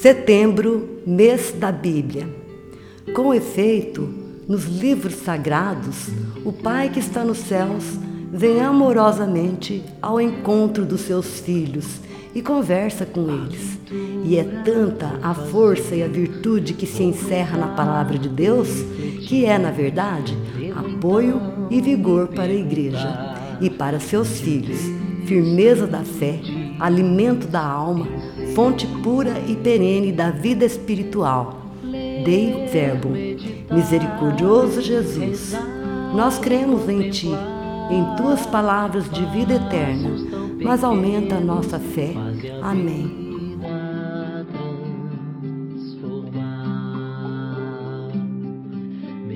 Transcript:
Setembro, mês da Bíblia. Com efeito, nos livros sagrados, o Pai que está nos céus vem amorosamente ao encontro dos seus filhos e conversa com eles. E é tanta a força e a virtude que se encerra na palavra de Deus, que é, na verdade, apoio e vigor para a igreja e para seus filhos, firmeza da fé, alimento da alma, fonte pura e perene da vida espiritual. Dei verbo, misericordioso Jesus, nós cremos em Ti, em Tuas palavras de vida eterna, mas aumenta a nossa fé. Amém.